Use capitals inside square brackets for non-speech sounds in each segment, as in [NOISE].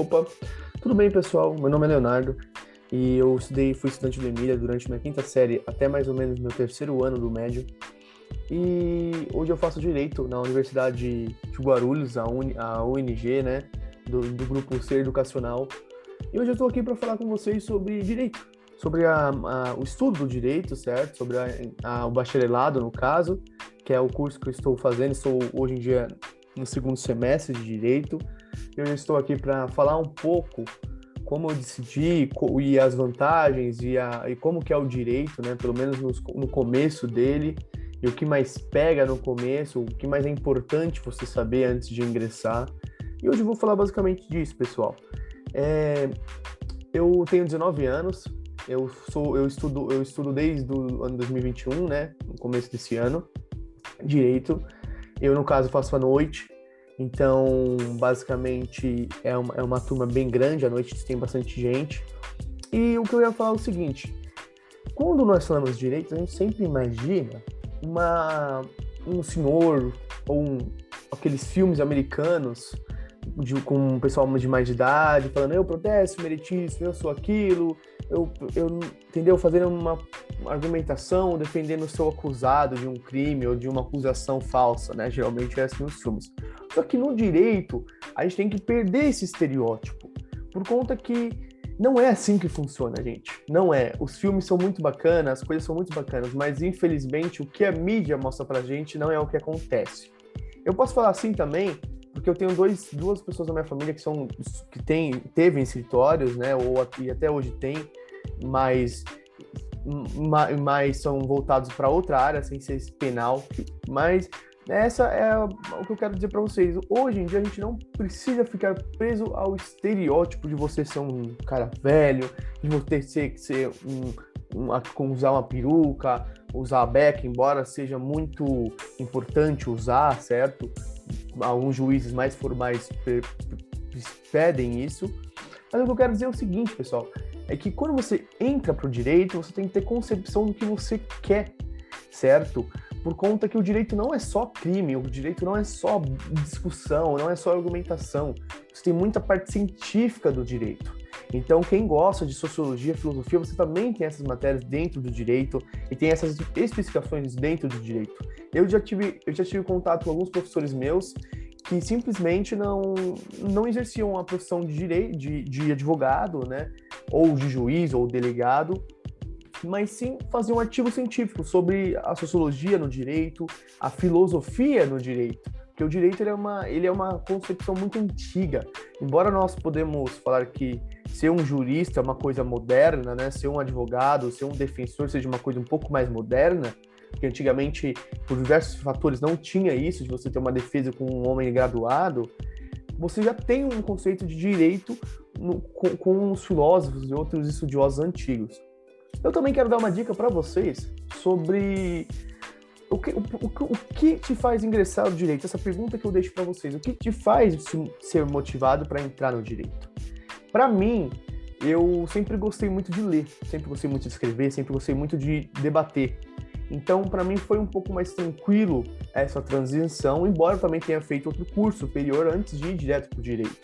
Opa, tudo bem pessoal? Meu nome é Leonardo e eu estudei, fui estudante do Emília durante minha quinta série até mais ou menos meu terceiro ano do médio. E hoje eu faço direito na Universidade de Guarulhos, a, Uni, a UNG, né, do, do grupo Ser Educacional. E hoje eu estou aqui para falar com vocês sobre direito, sobre a, a, o estudo do direito, certo? Sobre a, o bacharelado, no caso, que é o curso que eu estou fazendo. Estou hoje em dia no segundo semestre de direito. Eu estou aqui para falar um pouco como eu decidi e as vantagens e, a, e como que é o direito, né? Pelo menos no, no começo dele e o que mais pega no começo, o que mais é importante você saber antes de ingressar. E hoje eu vou falar basicamente disso, pessoal. É, eu tenho 19 anos, eu sou, eu estudo, eu estudo desde o ano 2021, né, no começo desse ano, direito. Eu no caso faço à noite, então basicamente é uma, é uma turma bem grande, à noite tem bastante gente. E o que eu ia falar é o seguinte: quando nós falamos de direito, a gente sempre imagina uma, um senhor ou um, aqueles filmes americanos de, com um pessoal de mais de idade, falando eu protesto, meritíssimo, eu sou aquilo, eu, eu entendeu? Fazendo uma, argumentação, defendendo o seu acusado de um crime ou de uma acusação falsa, né? Geralmente é assim nos filmes. Só que no direito, a gente tem que perder esse estereótipo, por conta que não é assim que funciona, gente. Não é. Os filmes são muito bacanas, as coisas são muito bacanas, mas infelizmente o que a mídia mostra pra gente não é o que acontece. Eu posso falar assim também, porque eu tenho dois, duas pessoas da minha família que são que tem, teve escritórios, né, ou aqui até hoje tem, mas mais são voltados para outra área, sem ser penal, mas essa é o que eu quero dizer para vocês. Hoje em dia a gente não precisa ficar preso ao estereótipo de você ser um cara velho, de você ser, ser um, um, usar uma peruca, usar a beca, embora seja muito importante usar, certo? alguns juízes mais formais pedem isso. Mas o que eu quero dizer é o seguinte, pessoal, é que quando você entra para o direito, você tem que ter concepção do que você quer, certo? Por conta que o direito não é só crime, o direito não é só discussão, não é só argumentação. Você tem muita parte científica do direito. Então, quem gosta de sociologia, filosofia, você também tem essas matérias dentro do direito e tem essas especificações dentro do direito. Eu já tive, eu já tive contato com alguns professores meus que simplesmente não, não exerciam a profissão de direito, de, de advogado, né, ou de juiz ou delegado, mas sim faziam um artigo científico sobre a sociologia no direito, a filosofia no direito. Porque o direito ele é, uma, ele é uma concepção muito antiga. Embora nós podemos falar que ser um jurista é uma coisa moderna, né? Ser um advogado, ser um defensor seja uma coisa um pouco mais moderna, que antigamente, por diversos fatores, não tinha isso, de você ter uma defesa com um homem graduado, você já tem um conceito de direito no, com, com os filósofos e outros estudiosos antigos. Eu também quero dar uma dica para vocês sobre o que, o, o, o, que te faz ingressar no direito? Essa pergunta que eu deixo para vocês. O que te faz ser motivado para entrar no direito? Para mim, eu sempre gostei muito de ler, sempre gostei muito de escrever, sempre gostei muito de debater. Então, para mim foi um pouco mais tranquilo essa transição, embora eu também tenha feito outro curso superior antes de ir direto para o direito.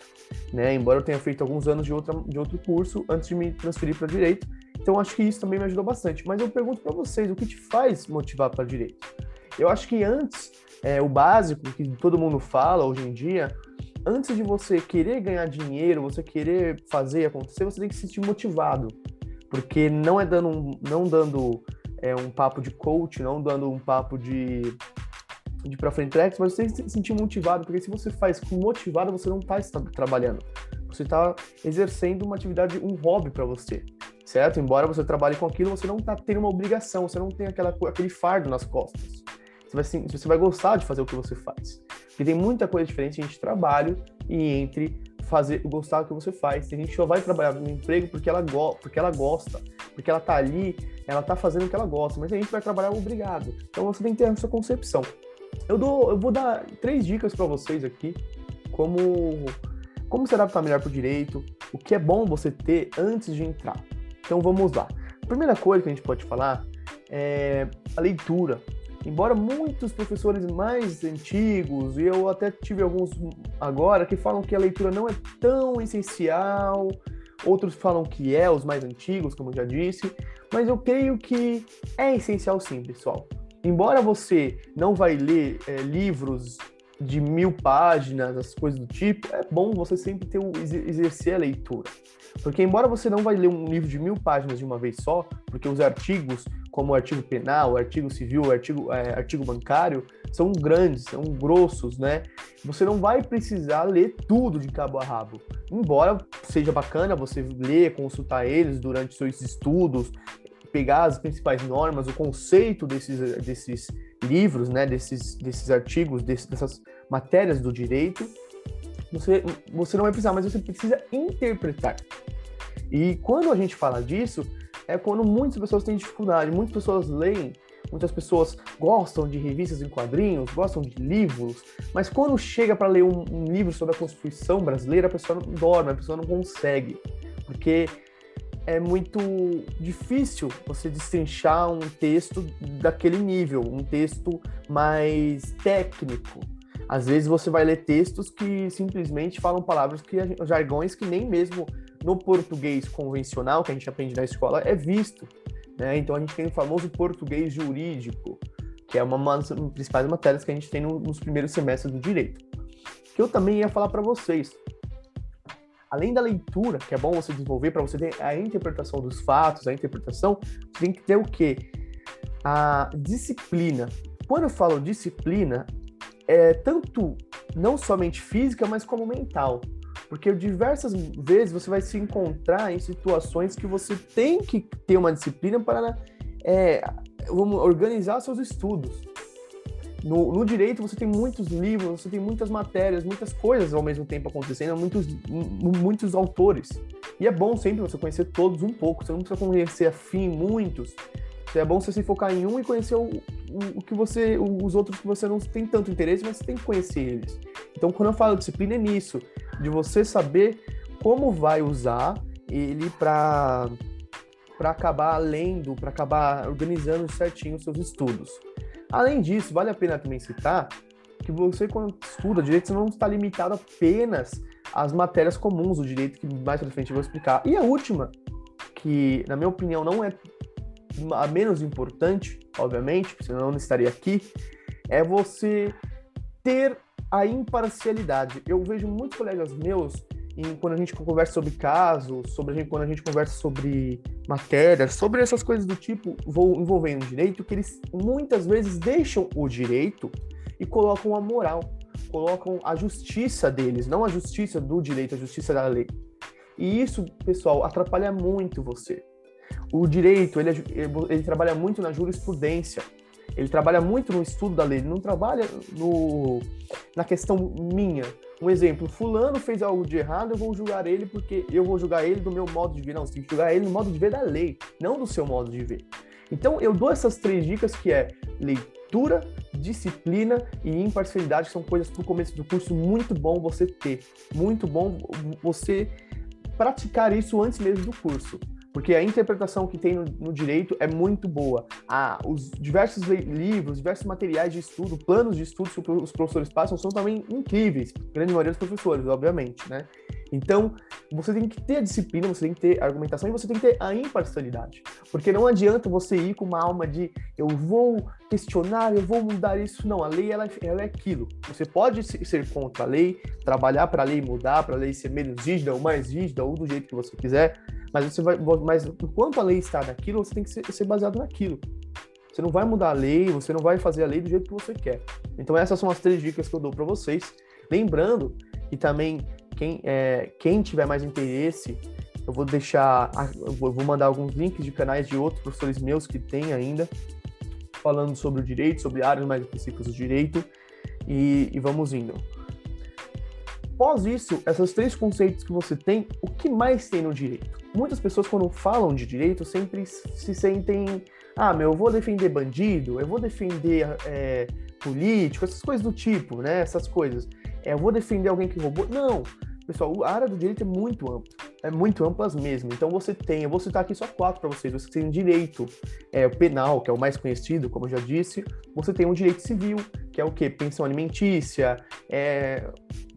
Né? Embora eu tenha feito alguns anos de, outra, de outro curso antes de me transferir para direito. Então, acho que isso também me ajudou bastante. Mas eu pergunto para vocês, o que te faz motivar para direito? Eu acho que antes, é, o básico que todo mundo fala hoje em dia, antes de você querer ganhar dinheiro, você querer fazer acontecer, você tem que se sentir motivado. Porque não é dando, não dando é, um papo de coach, não dando um papo de, de para frente tracks, mas você se sentir motivado, porque se você faz com motivado, você não está trabalhando. Você está exercendo uma atividade, um hobby para você, certo? Embora você trabalhe com aquilo, você não está tendo uma obrigação, você não tem aquela, aquele fardo nas costas. Você vai, você vai gostar de fazer o que você faz. Porque tem muita coisa diferente entre trabalho e entre fazer gostar do que você faz. Tem gente só vai trabalhar no emprego porque ela, porque ela gosta, porque ela tá ali, ela tá fazendo o que ela gosta, mas a gente vai trabalhar obrigado. Então você tem que ter essa concepção. Eu, dou, eu vou dar três dicas para vocês aqui, como, como se adaptar melhor para o direito, o que é bom você ter antes de entrar. Então vamos lá. A primeira coisa que a gente pode falar é a leitura. embora muitos professores mais antigos, e eu até tive alguns agora, que falam que a leitura não é tão essencial, outros falam que é, os mais antigos, como eu já disse, mas eu creio que é essencial sim, pessoal. Embora você não vai ler é, livros de mil páginas, as coisas do tipo, é bom você sempre ter o, exercer a leitura. Porque embora você não vai ler um livro de mil páginas de uma vez só, porque os artigos, como o artigo penal, o artigo civil, o artigo, é, artigo bancário, são grandes, são grossos, né? Você não vai precisar ler tudo de cabo a rabo. Embora seja bacana você ler, consultar eles durante seus estudos, pegar as principais normas, o conceito desses, desses livros, né, desses, desses artigos, dessas matérias do direito, você, você não vai precisar, mas você precisa interpretar. E quando a gente fala disso, é quando muitas pessoas têm dificuldade, muitas pessoas leem, muitas pessoas gostam de revistas em quadrinhos, gostam de livros, mas quando chega para ler um, um, livro sobre a Constituição brasileira, a pessoa não dorme, a pessoa não consegue, porque é muito difícil você destrinchar um texto daquele nível, um texto mais técnico. Às vezes você vai ler textos que simplesmente falam palavras que jargões que nem mesmo no português convencional que a gente aprende na escola é visto. Né? Então a gente tem o famoso português jurídico, que é uma das principais matérias que a gente tem no, nos primeiros semestres do direito. Que eu também ia falar para vocês além da leitura, que é bom você desenvolver para você ter a interpretação dos fatos, a interpretação, tem que ter o quê? A disciplina. Quando eu falo disciplina, é tanto não somente física, mas como mental. Porque diversas vezes você vai se encontrar em situações que você tem que ter uma disciplina para é, organizar seus estudos. No, no, direito você tem muitos livros, você tem muitas matérias, muitas coisas ao mesmo tempo acontecendo, muitos, muitos autores. E é bom sempre você conhecer todos um pouco, você não precisa conhecer afim muitos. É bom você se focar em um e conhecer o, o, o que você, os outros que você não tem tanto interesse, mas você tem que conhecer eles. Então, quando eu falo disciplina, é nisso, de você saber como vai usar ele para para acabar lendo, para acabar organizando certinho os seus estudos. Além disso, vale a pena também citar que você, quando estuda direito, você não está limitado apenas às matérias comuns do direito, que mais pra frente eu vou explicar. E a última, que na minha opinião não é a menos importante, obviamente, senão eu não estaria aqui, é você ter a imparcialidade. Eu vejo muitos colegas meus em, quando a gente conversa sobre casos, sobre a gente, quando a gente conversa sobre matérias, sobre essas coisas do tipo envolvendo direito, que eles muitas vezes deixam o direito e colocam a moral, colocam a justiça deles, não a justiça do direito, a justiça da lei. E isso, pessoal, atrapalha muito você. O direito, ele, ele trabalha muito na jurisprudência, ele trabalha muito no estudo da lei, ele não trabalha no, na questão minha, um exemplo, fulano fez algo de errado, eu vou julgar ele porque eu vou julgar ele do meu modo de ver. Não, você tem que julgar ele no modo de ver da lei, não do seu modo de ver. Então, eu dou essas três dicas que é leitura, disciplina e imparcialidade, que são coisas para o começo do curso muito bom você ter. Muito bom você praticar isso antes mesmo do curso porque a interpretação que tem no, no direito é muito boa. Ah, os diversos livros, diversos materiais de estudo, planos de estudo que os professores passam são também incríveis, grande maioria dos professores, obviamente, né? Então, você tem que ter a disciplina, você tem que ter a argumentação e você tem que ter a imparcialidade. Porque não adianta você ir com uma alma de eu vou questionar, eu vou mudar isso. Não, a lei ela, ela é aquilo. Você pode ser contra a lei, trabalhar para a lei mudar, para a lei ser menos rígida ou mais rígida, ou do jeito que você quiser, mas você vai. Mas enquanto a lei está naquilo, você tem que ser, ser baseado naquilo. Você não vai mudar a lei, você não vai fazer a lei do jeito que você quer. Então essas são as três dicas que eu dou para vocês. Lembrando que também quem, é, quem tiver mais interesse, eu vou deixar, eu vou mandar alguns links de canais de outros professores meus que tem ainda, falando sobre o direito, sobre áreas mais específicas do direito, e, e vamos indo. Após isso, esses três conceitos que você tem, o que mais tem no direito? Muitas pessoas, quando falam de direito, sempre se sentem, ah, meu, eu vou defender bandido, eu vou defender é, político, essas coisas do tipo, né? Essas coisas. É, eu vou defender alguém que roubou. Não, pessoal, a área do direito é muito ampla, é muito ampla mesmo. Então você tem, eu vou citar aqui só quatro para vocês. Você tem o direito é, o penal, que é o mais conhecido, como eu já disse. Você tem o direito civil, que é o quê? Pensão alimentícia, é,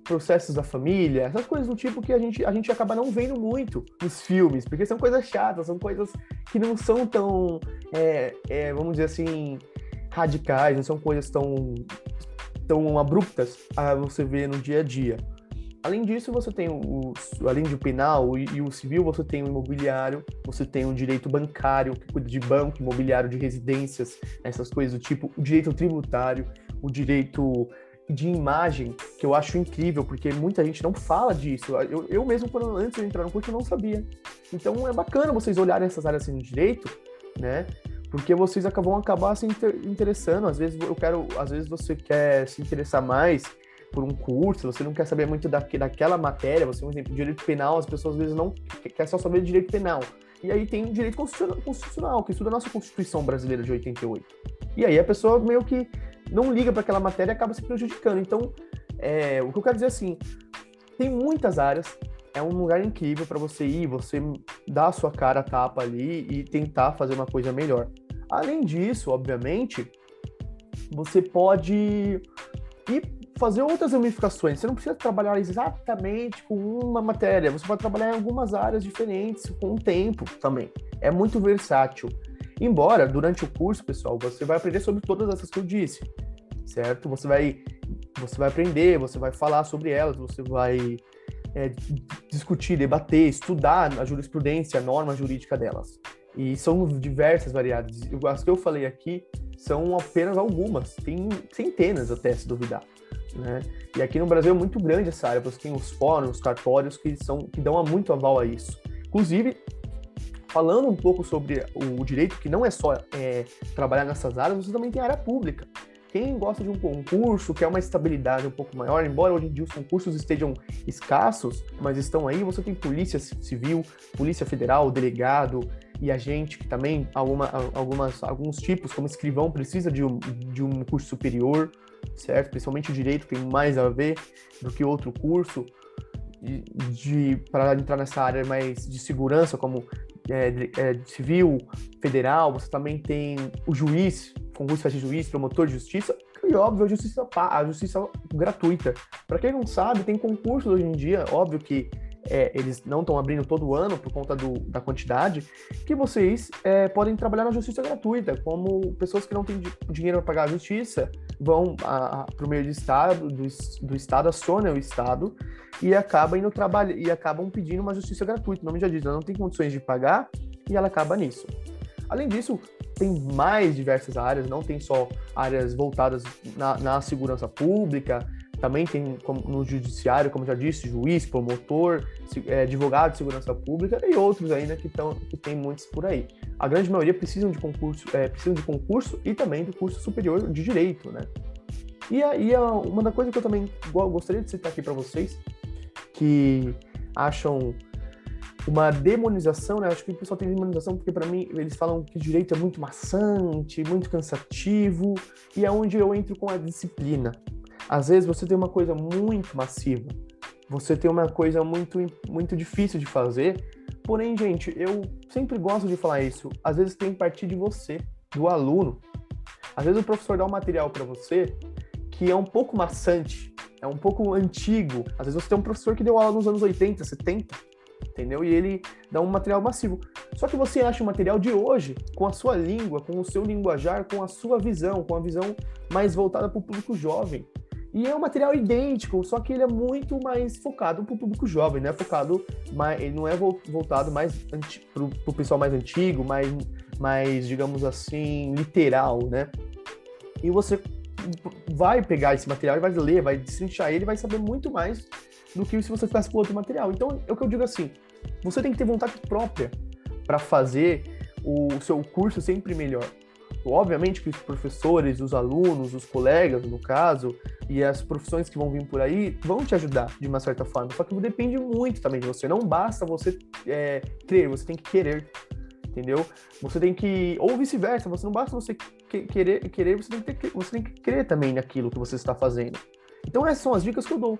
processos da família, essas coisas do tipo que a gente, a gente acaba não vendo muito nos filmes, porque são coisas chatas, são coisas que não são tão, é, é, vamos dizer assim, radicais, não são coisas tão, tão abruptas a você ver no dia a dia. Além disso, você tem o, além do penal e, o civil, você tem o imobiliário, você tem o direito bancário, que cuida de banco, imobiliário de residências, essas coisas do tipo, o direito tributário, o direito de imagem, que eu acho incrível, porque muita gente não fala disso. Eu, eu mesmo, quando, antes de entrar no curso, eu não sabia. Então é bacana vocês olharem essas áreas assim no direito, né? Porque vocês vão acabar se interessando. Às vezes eu quero, às vezes você quer se interessar mais por um curso, você não quer saber muito daqui, daquela matéria, você, um exemplo, direito penal, as pessoas às vezes não quer só saber de direito penal. E aí tem direito constitucional, constitucional, que estuda a nossa Constituição brasileira de 88. E aí a pessoa meio que não liga para aquela matéria e acaba se prejudicando. Então, é, o que eu quero dizer é assim, tem muitas áreas, é um lugar incrível para você ir, você dar a sua cara a tapa ali e tentar fazer uma coisa melhor. Além disso, obviamente, você pode ir fazer outras ramificações. Você não precisa trabalhar exatamente com uma matéria, você pode trabalhar em algumas áreas diferentes com o tempo também. É muito versátil. Embora, durante o curso, pessoal, você vai aprender sobre todas essas que eu disse, certo? Você vai, você vai aprender, você vai falar sobre elas, você vai é, discutir, debater, estudar a jurisprudência, a norma jurídica delas. E são diversas variadas. As que eu falei aqui são apenas algumas, tem centenas até, se duvidar. Né? E aqui no Brasil é muito grande essa área, você tem os fóruns, os cartórios que, são, que dão muito aval a isso. Inclusive, falando um pouco sobre o direito, que não é só é, trabalhar nessas áreas, você também tem área pública. Quem gosta de um concurso, quer uma estabilidade um pouco maior, embora hoje em dia os concursos estejam escassos, mas estão aí, você tem polícia civil, polícia federal, delegado e agente, que também alguma, algumas, alguns tipos, como escrivão, precisa de um, de um curso superior, certo? Principalmente o direito tem mais a ver do que outro curso de, de para entrar nessa área mais de segurança, como é, é, civil, federal, você também tem o juiz, concurso de juiz, promotor de justiça, e óbvio a justiça, a justiça gratuita. Para quem não sabe, tem concursos hoje em dia, óbvio que é, eles não estão abrindo todo ano por conta do, da quantidade, que vocês é, podem trabalhar na justiça gratuita, como pessoas que não têm dinheiro para pagar a justiça vão para o meio do estado, do, do estado acionam o estado e acabam indo trabalhar e acabam pedindo uma justiça gratuita. O nome já diz, ela não tem condições de pagar e ela acaba nisso. Além disso, tem mais diversas áreas, não tem só áreas voltadas na, na segurança pública, também tem no judiciário, como já disse, juiz, promotor, é, advogado de segurança pública e outros ainda que, tão, que tem muitos por aí. A grande maioria precisam de concurso, é, precisam de concurso e também do curso superior de direito, né? E, a, e a, uma da coisa que eu também gostaria de citar aqui para vocês, que acham uma demonização, né? Acho que o pessoal tem demonização porque para mim eles falam que direito é muito maçante, muito cansativo e é onde eu entro com a disciplina. Às vezes você tem uma coisa muito massiva, você tem uma coisa muito, muito difícil de fazer. Porém, gente, eu sempre gosto de falar isso. Às vezes tem que partir de você, do aluno. Às vezes o professor dá um material para você que é um pouco maçante, é um pouco antigo. Às vezes você tem um professor que deu aula nos anos 80, 70, entendeu? E ele dá um material massivo. Só que você acha o material de hoje, com a sua língua, com o seu linguajar, com a sua visão, com a visão mais voltada para o público jovem. E é um material idêntico, só que ele é muito mais focado para o público jovem, né? Focado, mais, ele não é voltado mais para o pessoal mais antigo, mais, mais, digamos assim, literal, né? E você vai pegar esse material e vai ler, vai destrinchar ele, vai saber muito mais do que se você fizesse com outro material. Então, é o que eu digo assim: você tem que ter vontade própria para fazer o seu curso sempre melhor. Obviamente que os professores, os alunos, os colegas, no caso, e as profissões que vão vir por aí vão te ajudar de uma certa forma. Só que depende muito também de você. Não basta você é, crer, você tem que querer. Entendeu? Você tem que. Ou vice-versa, você não basta você querer, querer você, tem que, você tem que crer também naquilo que você está fazendo. Então, essas são as dicas que eu dou.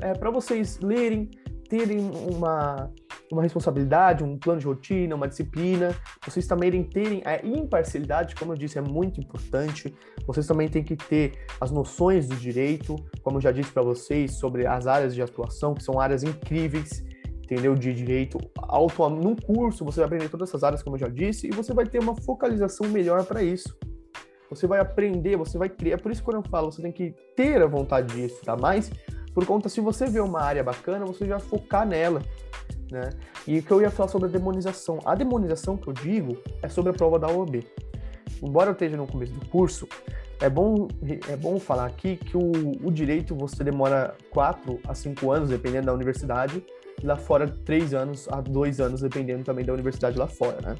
É, para vocês lerem, terem uma, uma responsabilidade, um plano de rotina, uma disciplina, vocês também terem a imparcialidade, como eu disse, é muito importante. Vocês também têm que ter as noções do direito, como eu já disse para vocês, sobre as áreas de atuação, que são áreas incríveis, entendeu? De direito auto num curso, você vai aprender todas essas áreas, como eu já disse, e você vai ter uma focalização melhor para isso. Você vai aprender, você vai criar. É por isso que quando eu falo, você tem que ter a vontade de estudar mais, por conta, se você vê uma área bacana, você já focar nela. Né? E o que eu ia falar sobre a demonização. A demonização que eu digo é sobre a prova da OAB. Embora eu esteja no começo do curso, é bom, é bom falar aqui que o, o direito você demora 4 a 5 anos, dependendo da universidade, e lá fora 3 anos a 2 anos, dependendo também da universidade lá fora. Né?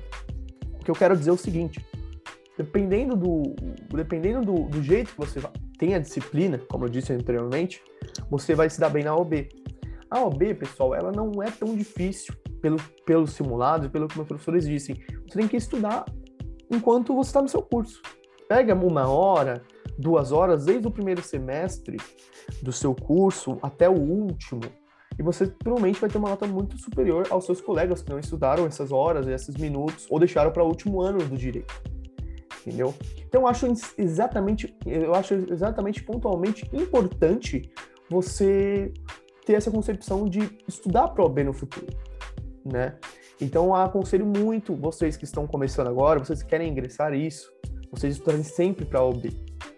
O que eu quero dizer é o seguinte: dependendo do, dependendo do, do jeito que você tem a disciplina, como eu disse anteriormente, você vai se dar bem na OB. A OB, pessoal, ela não é tão difícil pelo, pelos simulados, pelo que meus professores dizem. Você tem que estudar enquanto você está no seu curso. Pega uma hora, duas horas, desde o primeiro semestre do seu curso até o último, e você provavelmente vai ter uma nota muito superior aos seus colegas que não estudaram essas horas, esses minutos, ou deixaram para o último ano do direito. Entendeu? Então eu acho exatamente, eu acho exatamente pontualmente importante você ter essa concepção de estudar para o OB no futuro, né? Então aconselho muito vocês que estão começando agora, vocês que querem ingressar isso, vocês estudarem sempre para a OB,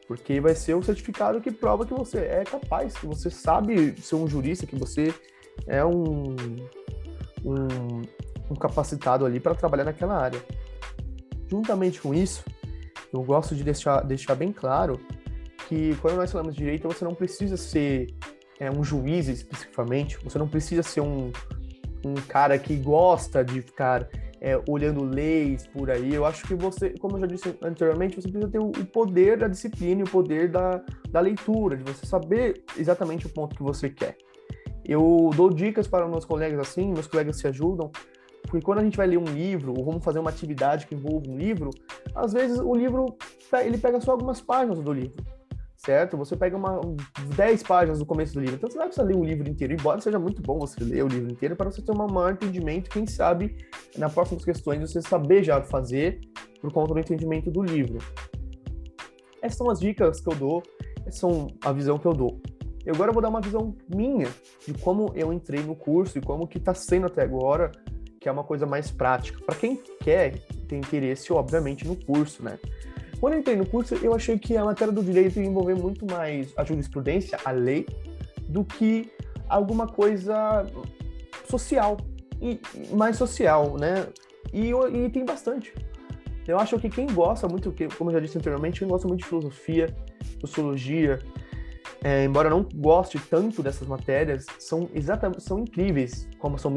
porque vai ser o certificado que prova que você é capaz, que você sabe ser um jurista, que você é um, um, um capacitado ali para trabalhar naquela área. Juntamente com isso, eu gosto de deixar, deixar bem claro que quando nós falamos de direito, você não precisa ser é, um juiz especificamente, você não precisa ser um, um cara que gosta de ficar é, olhando leis por aí. Eu acho que você, como eu já disse anteriormente, você precisa ter o, o poder da disciplina e o poder da, da leitura, de você saber exatamente o ponto que você quer. Eu dou dicas para meus colegas assim, meus colegas se ajudam, porque quando a gente vai ler um livro, ou vamos fazer uma atividade que envolve um livro, às vezes o livro, ele pega só algumas páginas do livro, certo? Você pega uma 10 páginas do começo do livro, então você vai precisar ler o livro inteiro, embora seja muito bom você ler o livro inteiro, para você ter um maior entendimento, quem sabe, nas próximas questões, você saber já fazer por conta do entendimento do livro. Essas são as dicas que eu dou, essas são a visão que eu dou. E agora eu vou dar uma visão minha de como eu entrei no curso e como que está sendo até agora que é uma coisa mais prática. Para quem quer, tem interesse, obviamente, no curso, né? Quando eu entrei no curso, eu achei que a matéria do direito ia envolver muito mais a jurisprudência, a lei, do que alguma coisa social, e mais social, né? E, e tem bastante. Eu acho que quem gosta muito, como eu já disse anteriormente, quem gosta muito de filosofia, sociologia, é, embora não goste tanto dessas matérias, são exatamente são incríveis como são,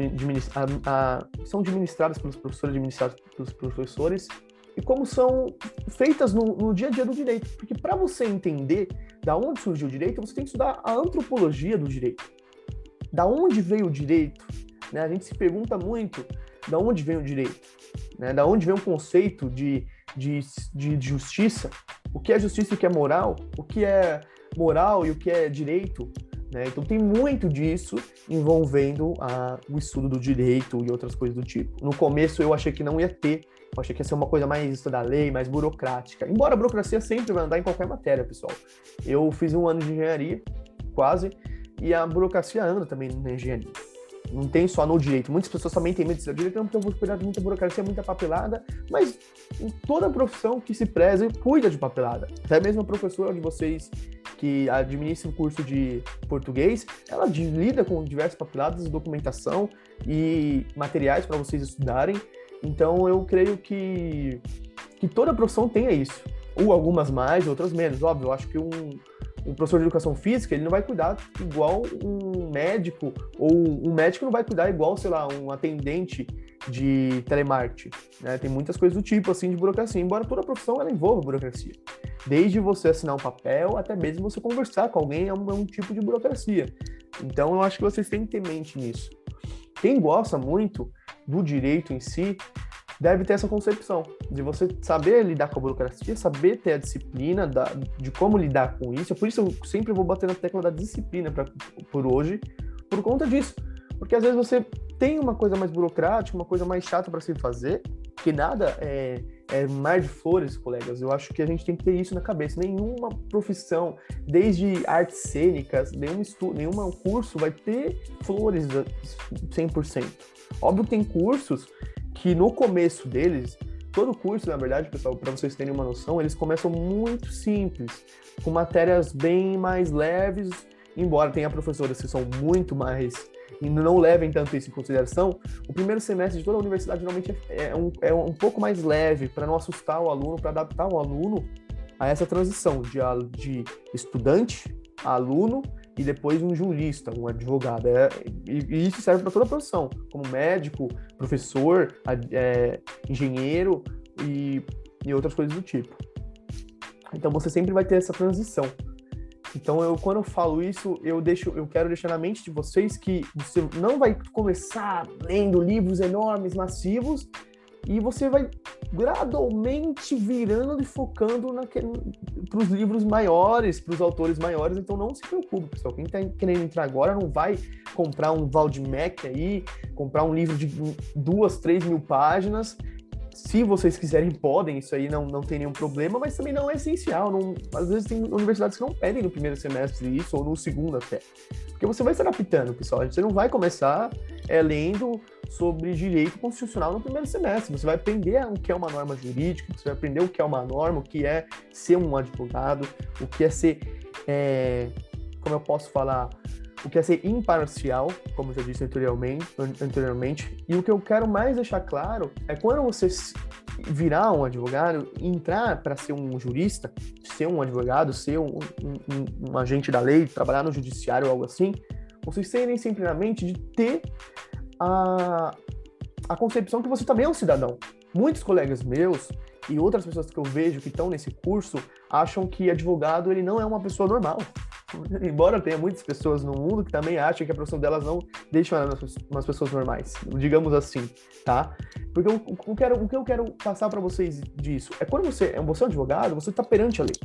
são administradas pelos professores, administradas pelos professores e como são feitas no, no dia a dia do direito. Porque para você entender da onde surgiu o direito, você tem que estudar a antropologia do direito. Da onde veio o direito? Né? A gente se pergunta muito da onde vem o direito, né? da onde vem o conceito de, de, de, justiça, o que é justiça e o que é moral, o que é moral e o que é direito. Né? Então tem muito disso envolvendo a, o estudo do direito e outras coisas do tipo. No começo eu achei que não ia ter, eu achei que ia ser uma coisa mais da lei, mais burocrática. Embora a burocracia sempre vai andar em qualquer matéria, pessoal. Eu fiz um ano de engenharia, quase, e a burocracia anda também na engenharia não tem só no direito. Muitas pessoas também têm medo de ser direito, porque eu vou cuidar de muita burocracia, muita papelada, mas toda profissão que se preze, cuida de papelada. Até mesmo a professora de vocês que administra o curso de português, ela lida com diversas papeladas, documentação e materiais para vocês estudarem. Então eu creio que, que toda profissão tenha isso. Ou algumas mais, outras menos. Óbvio, eu acho que um, um professor de educação física, ele não vai cuidar igual um médico, ou um médico não vai cuidar igual, sei lá, um atendente de telemarketing. Né? Tem muitas coisas do tipo, assim, de burocracia, embora toda profissão ela envolva burocracia. Desde você assinar um papel, até mesmo você conversar com alguém é um, é um tipo de burocracia. Então, eu acho que vocês têm que ter mente nisso. Quem gosta muito do direito em si, deve ter essa concepção de você saber lidar com a burocracia, saber ter a disciplina da, de como lidar com isso. Por isso eu sempre vou bater na tecla da disciplina pra, por hoje, por conta disso. Porque às vezes você tem uma coisa mais burocrática, uma coisa mais chata para se fazer, que nada é, é mar de flores, colegas. Eu acho que a gente tem que ter isso na cabeça. Nenhuma profissão, desde artes cênicas, nenhum estudo, nenhum curso vai ter flores 100%. Óbvio que tem cursos que no começo deles, todo curso, na verdade, pessoal, para vocês terem uma noção, eles começam muito simples, com matérias bem mais leves, embora tenha professores que são muito mais e não levem tanto isso em consideração, o primeiro semestre de toda a universidade geralmente é, é um, é um pouco mais leve para não assustar o aluno, para adaptar o aluno a essa transição de, de estudante a aluno e depois um jurista, um advogado. É, e, e, isso serve para toda a profissão, como médico, professor, é, engenheiro e, e outras coisas do tipo. Então você sempre vai ter essa transição. Então, eu, quando eu falo isso, eu deixo, eu quero deixar na mente de vocês que você não vai começar lendo livros enormes, massivos, e você vai gradualmente virando e focando para os livros maiores, para os autores maiores. Então, não se preocupe, pessoal. Quem está querendo entrar agora não vai comprar um Valdemec aí, comprar um livro de duas, três mil páginas se vocês quiserem, podem, isso aí não, não tem nenhum problema, mas também não é essencial. Não, às vezes tem universidades que não pedem no primeiro semestre isso, ou no segundo até. Porque você vai se adaptando, pessoal. Você não vai começar é, lendo sobre direito constitucional no primeiro semestre. Você vai aprender o que é uma norma jurídica, você vai aprender o que é uma norma, o que é ser um advogado, o que é ser. É, como eu posso falar? O que é ser imparcial, como já disse anteriormente, anteriormente. E o que eu quero mais deixar claro é quando você virar um advogado, entrar para ser um jurista, ser um advogado, ser um, um, um, agente da lei, trabalhar no judiciário ou algo assim, vocês terem sempre na mente de ter a, a concepção que você também é um cidadão. Muitos colegas meus e outras pessoas que eu vejo que estão nesse curso acham que advogado ele não é uma pessoa normal. Embora tenha muitas pessoas no mundo que também acham que a profissão delas não deixa umas pessoas normais, digamos assim, tá? Porque o, o, quero, o que eu quero passar para vocês disso é quando você, você é um advogado, você está perante a lei.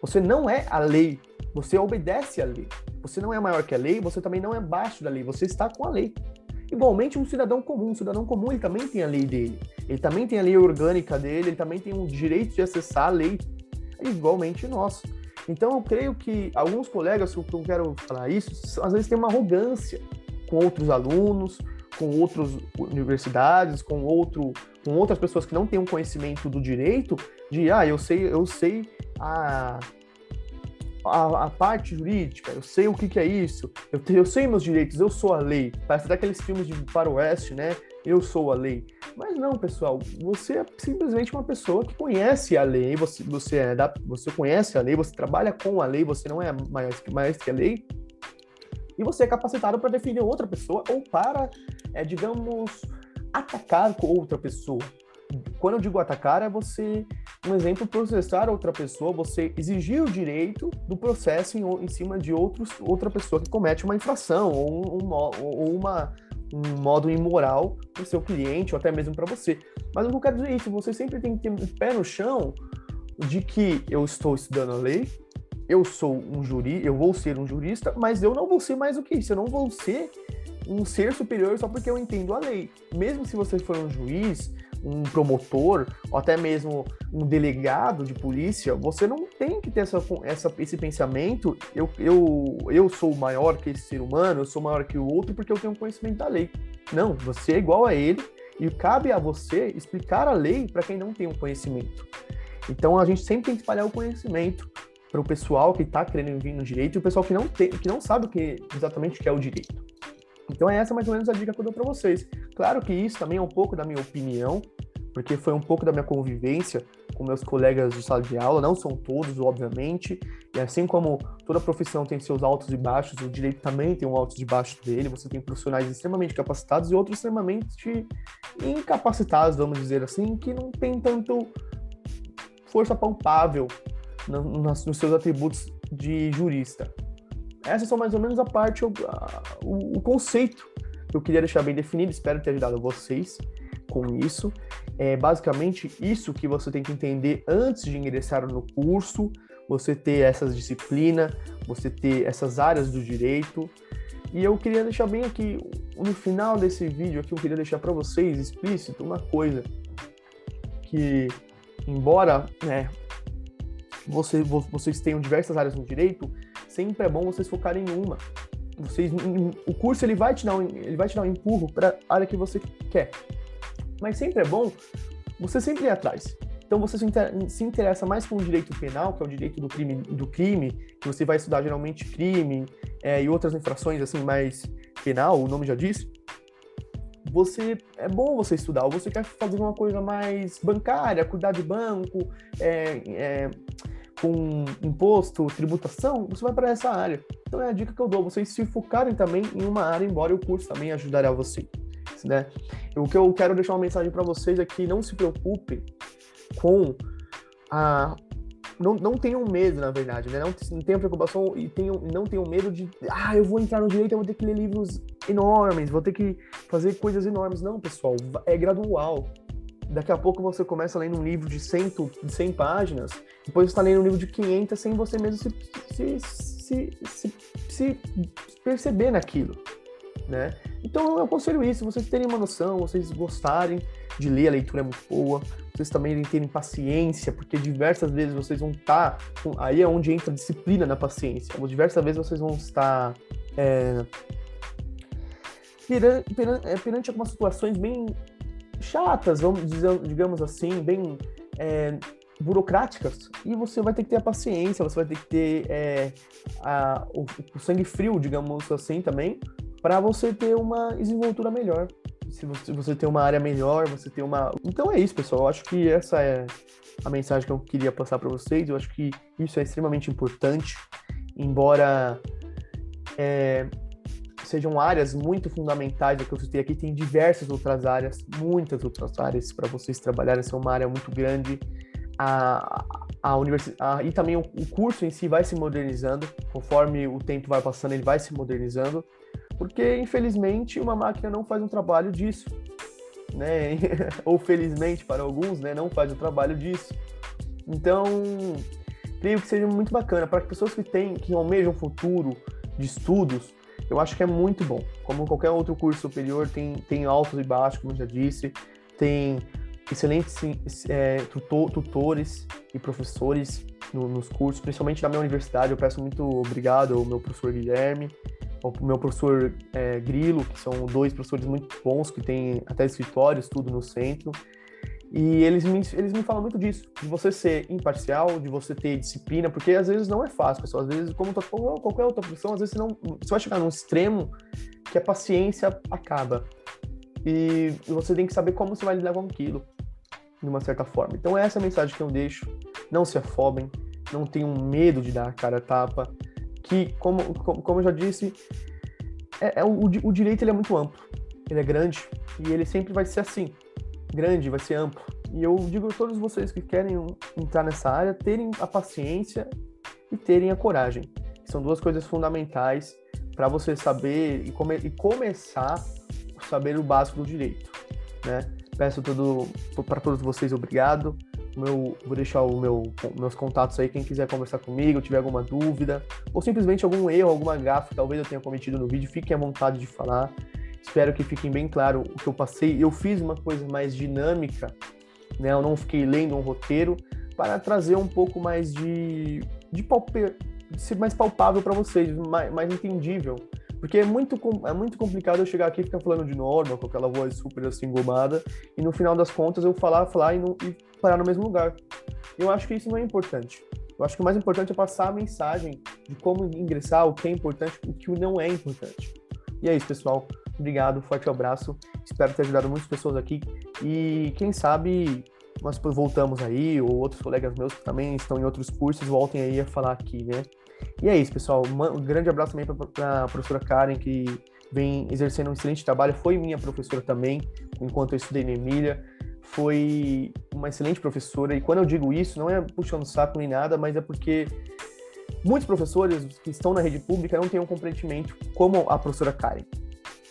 Você não é a lei, você obedece à lei. Você não é maior que a lei, você também não é abaixo da lei, você está com a lei. Igualmente um cidadão comum, um cidadão comum ele também tem a lei dele, ele também tem a lei orgânica dele, ele também tem o direito de acessar a lei, igualmente nós. Então, eu creio que alguns colegas, que eu quero falar isso, às vezes tem uma arrogância com outros alunos, com outras universidades, com, outro, com outras pessoas que não têm um conhecimento do direito, de, ah, eu sei, eu sei a, a, a parte jurídica, eu sei o que, que é isso, eu, eu sei meus direitos, eu sou a lei. Parece daqueles filmes de faroeste, né? Eu sou a lei. Mas não, pessoal, você é simplesmente uma pessoa que conhece a lei, você, você, é da, você conhece a lei, você trabalha com a lei, você não é mais, mais que a lei, e você é capacitado para defender outra pessoa ou para, é, digamos, atacar outra pessoa. Quando eu digo atacar, é você, um exemplo, processar outra pessoa, você exigir o direito do processo em, em cima de outros, outra pessoa que comete uma infração ou, um, ou uma um modo imoral para o seu cliente ou até mesmo para você. Mas eu não quero dizer isso, você sempre tem que ter um pé no chão de que eu estou estudando a lei, eu sou um juri, eu vou ser um jurista, mas eu não vou ser mais do que isso, eu não vou ser um ser superior só porque eu entendo a lei. Mesmo se você for um juiz, um promotor, ou até mesmo um delegado de polícia, você não tem que ter essa, essa, esse pensamento, eu, eu, eu sou maior que esse ser humano, eu sou maior que o outro porque eu tenho conhecimento da lei. Não, você é igual a ele e cabe a você explicar a lei para quem não tem um conhecimento. Então a gente sempre tem que espalhar o conhecimento para o pessoal que está querendo vir no direito e o pessoal que não tem, que não sabe o que exatamente o que é o direito. Então é essa mais ou menos a dica que eu dou para vocês. Claro que isso também é um pouco da minha opinião, porque foi um pouco da minha convivência com meus colegas de sala de aula, não são todos, obviamente, e assim como toda profissão tem seus altos e baixos, o direito também tem um altos e baixos dele, você tem profissionais extremamente capacitados e outros extremamente incapacitados, vamos dizer assim, que não tem tanto força palpável nos seus atributos de jurista. Essas são mais ou menos a parte, o, o, o conceito que eu queria deixar bem definido, espero ter ajudado vocês com isso. É basicamente isso que você tem que entender antes de ingressar no curso, você ter essas disciplinas, você ter essas áreas do direito. E eu queria deixar bem aqui, no final desse vídeo aqui, eu queria deixar para vocês explícito uma coisa que, embora né, você, vocês tenham diversas áreas no direito, sempre é bom vocês focarem em uma. Vocês, o curso ele vai te dar um, ele vai te dar um empurro para a área que você quer. Mas sempre é bom você sempre ir atrás. Então você se interessa mais com o direito penal, que é o direito do crime, do crime que você vai estudar geralmente crime é, e outras infrações assim mais penal, o nome já diz. Você é bom você estudar, ou você quer fazer uma coisa mais bancária, cuidar de banco, é, é, com imposto, tributação, você vai para essa área. Então é a dica que eu dou, vocês se focarem também em uma área, embora o curso também ajudará você. Né? O que eu quero deixar uma mensagem para vocês é que não se preocupe com a não, não tenham medo, na verdade, né? Não, não tenham preocupação e tenham, não tenham medo de, ah, eu vou entrar no direito, eu vou ter que ler livros enormes, vou ter que fazer coisas enormes. Não, pessoal, é gradual. Daqui a pouco você começa lendo um livro de 100, de 100 páginas, depois está lendo um livro de 500 sem você mesmo se, se, se, se, se perceber naquilo, né? Então eu aconselho isso, vocês terem uma noção, vocês gostarem de ler, a leitura é muito boa, vocês também terem paciência, porque diversas vezes vocês vão estar. Tá, aí é onde entra a disciplina na paciência. Diversas vezes vocês vão estar. É, perante algumas situações bem chatas, vamos dizer, digamos assim, bem é, burocráticas, e você vai ter que ter a paciência, você vai ter que ter é, a, o, o, sangue frio, digamos assim, também, para você ter uma desenvoltura melhor se você, você tem uma área melhor, você tem uma. Então é isso, pessoal. Eu acho que essa é a mensagem que eu queria passar para vocês. Eu acho que isso é extremamente importante, embora é, sejam áreas muito fundamentais que eu citei aqui, tem diversas outras áreas, muitas outras áreas para vocês trabalharem. Essa é uma área muito grande. A, a universidade e também o, o curso em si vai se modernizando conforme o tempo vai passando ele vai se modernizando porque infelizmente uma máquina não faz um trabalho disso, né? [LAUGHS] Ou felizmente para alguns, né, não faz o trabalho disso. Então, creio que seja muito bacana para pessoas que têm, que almejam um futuro de estudos. Eu acho que é muito bom. Como qualquer outro curso superior, tem, tem altos e baixos, como eu já disse, tem excelentes é, tutor, tutores e professores no, nos cursos, principalmente na minha universidade. Eu peço muito obrigado ao meu professor Guilherme, o meu professor é, Grilo, que são dois professores muito bons, que têm até escritórios, tudo no centro. E eles me, eles me falam muito disso, de você ser imparcial, de você ter disciplina, porque às vezes não é fácil, pessoal. Às vezes, como qualquer outra profissão, às vezes você, não, você vai chegar num extremo que a paciência acaba. E você tem que saber como você vai lidar com aquilo, de uma certa forma. Então, essa é a mensagem que eu deixo. Não se afobem, não tenham medo de dar a cara a tapa que, como, como eu já disse, é, é o, o direito ele é muito amplo, ele é grande e ele sempre vai ser assim, grande, vai ser amplo. E eu digo a todos vocês que querem entrar nessa área, terem a paciência e terem a coragem. São duas coisas fundamentais para você saber e, come, e começar a saber o básico do direito, né? Peço para todos vocês obrigado meu, vou deixar o meu, meus contatos aí, quem quiser conversar comigo, tiver alguma dúvida, ou simplesmente algum erro, alguma gafe talvez eu tenha cometido no vídeo, fiquem à vontade de falar. Espero que fiquem bem claro o que eu passei. Eu fiz uma coisa mais dinâmica, né? Eu não fiquei lendo um roteiro para trazer um pouco mais de, de, palpe, de ser mais palpável para vocês, mais, mais entendível. Porque é muito, é muito complicado eu chegar aqui e ficar falando de norma, com aquela voz super assim engomada, e no final das contas eu falar, falar e, não, e parar no mesmo lugar. Eu acho que isso não é importante. Eu acho que o mais importante é passar a mensagem de como ingressar, o que é importante, o que não é importante. E é isso, pessoal. Obrigado, forte abraço. Espero ter ajudado muitas pessoas aqui. E quem sabe nós voltamos aí, ou outros colegas meus que também estão em outros cursos, voltem aí a falar aqui, né? E é isso, pessoal. Um grande abraço também para a professora Karen, que vem exercendo um excelente trabalho. Foi minha professora também, enquanto eu estudei na Emília foi uma excelente professora. E quando eu digo isso, não é puxando saco nem nada, mas é porque muitos professores que estão na rede pública não têm um comprometimento como a professora Karen,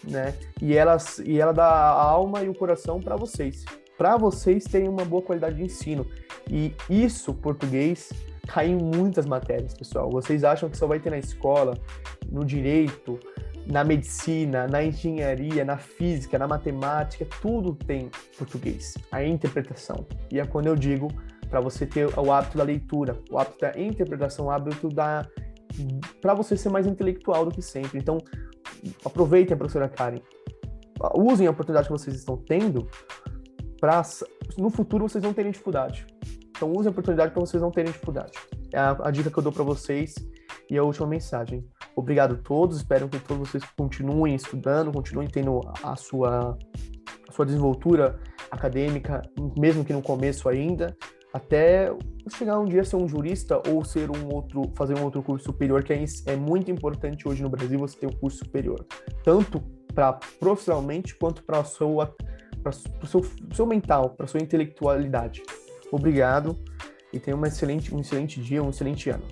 né? E ela, e ela dá a alma e o coração para vocês, para vocês terem uma boa qualidade de ensino. E isso, português, cai em muitas matérias, pessoal. Vocês acham que só vai ter na escola, no direito, na medicina, na engenharia, na física, na matemática, tudo tem português. A interpretação. E é quando eu digo para você ter o hábito da leitura, o hábito da interpretação, o hábito da para você ser mais intelectual do que sempre. Então, aproveitem a professora Karen. Usem a oportunidade que vocês estão tendo para no futuro vocês não terem dificuldade. Então, usem a oportunidade para vocês não terem dificuldade. É a, a dica que eu dou para vocês e a última mensagem. Obrigado a todos, espero que todos vocês continuem estudando, continuem tendo a sua, a sua desenvoltura acadêmica, mesmo que no começo ainda, até chegar um dia a ser um jurista ou ser um outro, fazer um outro curso superior, que é, é muito importante hoje no Brasil você ter um curso superior, tanto para profissionalmente quanto para o seu, seu, mental, para sua intelectualidade. Obrigado e tenha um excelente, um excelente dia, um excelente ano.